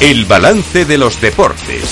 El balance de los deportes.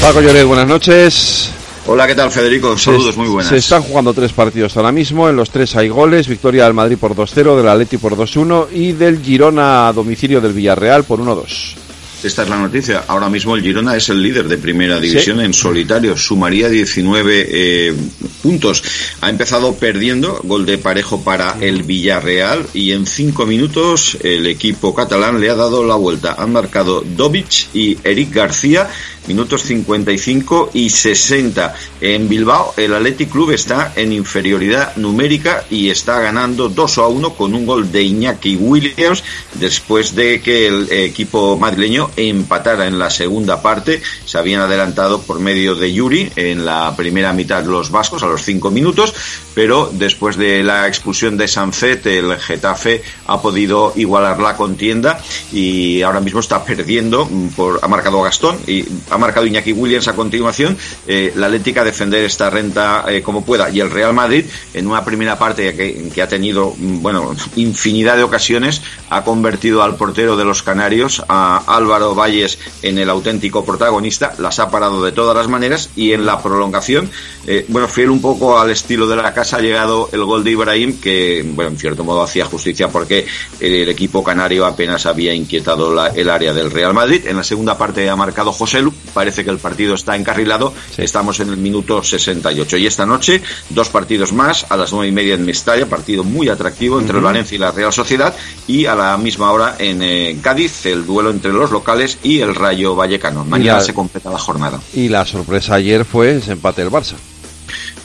Paco Lloret, buenas noches. Hola, ¿qué tal Federico? Saludos, muy buenas. Se están jugando tres partidos ahora mismo, en los tres hay goles, victoria del Madrid por 2-0, del Atleti por 2-1 y del Girona a domicilio del Villarreal por 1-2. Esta es la noticia. Ahora mismo el Girona es el líder de primera división en solitario. Sumaría 19 eh, puntos. Ha empezado perdiendo, gol de parejo para el Villarreal y en cinco minutos el equipo catalán le ha dado la vuelta. Han marcado Dovic y Eric García minutos 55 y 60. En Bilbao, el Athletic Club está en inferioridad numérica y está ganando 2 a 1 con un gol de Iñaki Williams después de que el equipo madrileño empatara en la segunda parte. Se habían adelantado por medio de Yuri en la primera mitad los vascos a los 5 minutos, pero después de la expulsión de Sanzet, el Getafe ha podido igualar la contienda y ahora mismo está perdiendo por ha marcado Gastón y ha marcado Iñaki Williams a continuación, eh, la Atlética defender esta renta eh, como pueda y el Real Madrid en una primera parte que, que, ha tenido mm, bueno infinidad de ocasiones ha convertido al portero de los Canarios a Álvaro Valles en el auténtico protagonista, las ha parado de todas las maneras y en la prolongación, eh, bueno, fiel un poco al estilo de la casa ha llegado el gol de Ibrahim que bueno en cierto modo hacía justicia porque el, equipo canario apenas había inquietado la, el área del Real Madrid. En la segunda parte ha marcado José Lu, parece que el partido está encarrilado. Estamos en el minuto 68. Y esta noche, dos partidos más, a las nueve y media en Mestalla, partido muy atractivo entre el Valencia y la Real Sociedad. Y a la misma hora en eh, Cádiz, el duelo entre los locales y el Rayo Vallecano. Mañana se completa la jornada. Y la sorpresa ayer fue ese empate del Barça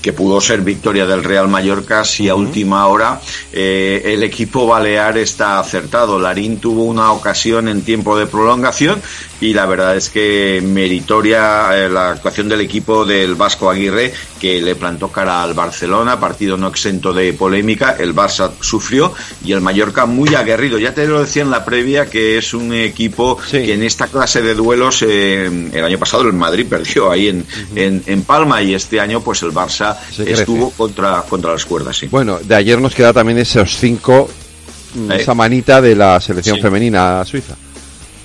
que pudo ser victoria del Real Mallorca si a última hora eh, el equipo balear está acertado. Larín tuvo una ocasión en tiempo de prolongación y la verdad es que meritoria eh, la actuación del equipo del Vasco Aguirre que le plantó cara al Barcelona, partido no exento de polémica, el Barça sufrió y el Mallorca muy aguerrido. Ya te lo decía en la previa que es un equipo que en esta clase de duelos eh, el año pasado el Madrid perdió ahí en, en, en Palma y este año pues el Barça estuvo contra, contra las cuerdas. Sí. Bueno, de ayer nos queda también esos cinco, eh, esa manita de la selección femenina suiza.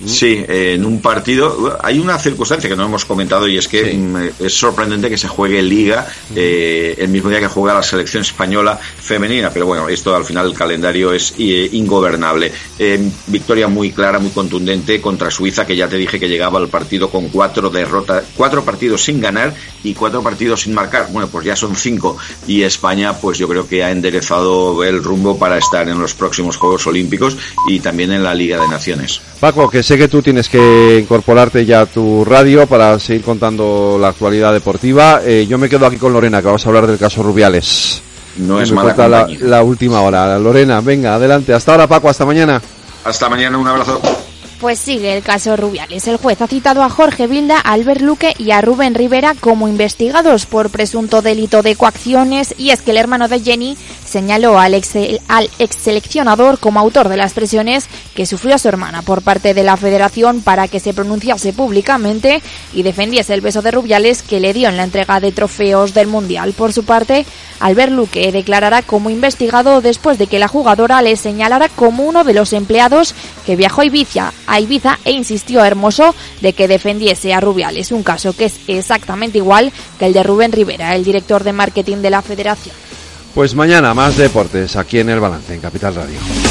Sí, en un partido hay una circunstancia que no hemos comentado y es que mm, es sorprendente que se juegue Liga eh, el mismo día que juega la selección española femenina, pero bueno, esto al final el calendario es eh, ingobernable. Eh, victoria muy clara, muy contundente contra Suiza, que ya te dije que llegaba al partido con cuatro derrotas, cuatro partidos sin ganar y cuatro partidos sin marcar. Bueno, pues ya son cinco y España, pues yo creo que ha enderezado el rumbo para estar en los próximos Juegos Olímpicos y también en la Liga de Naciones. Paco, que sé que tú tienes que incorporarte ya a tu radio para seguir contando la actualidad deportiva. Eh, yo me quedo aquí con Lorena, que vamos a hablar del caso Rubiales. No es mala la, la última hora. Lorena, venga, adelante. Hasta ahora, Paco, hasta mañana. Hasta mañana, un abrazo. Pues sigue el caso Rubiales. El juez ha citado a Jorge Vilda, Albert Luque y a Rubén Rivera como investigados por presunto delito de coacciones y es que el hermano de Jenny señaló al ex, al ex seleccionador como autor de las presiones que sufrió su hermana por parte de la federación para que se pronunciase públicamente y defendiese el beso de Rubiales que le dio en la entrega de trofeos del Mundial. Por su parte, Albert Luque declarará como investigado después de que la jugadora le señalara como uno de los empleados que viajó a Ibiza a Ibiza e insistió a Hermoso de que defendiese a Rubiales, un caso que es exactamente igual que el de Rubén Rivera, el director de marketing de la federación. Pues mañana más deportes aquí en el balance, en Capital Radio.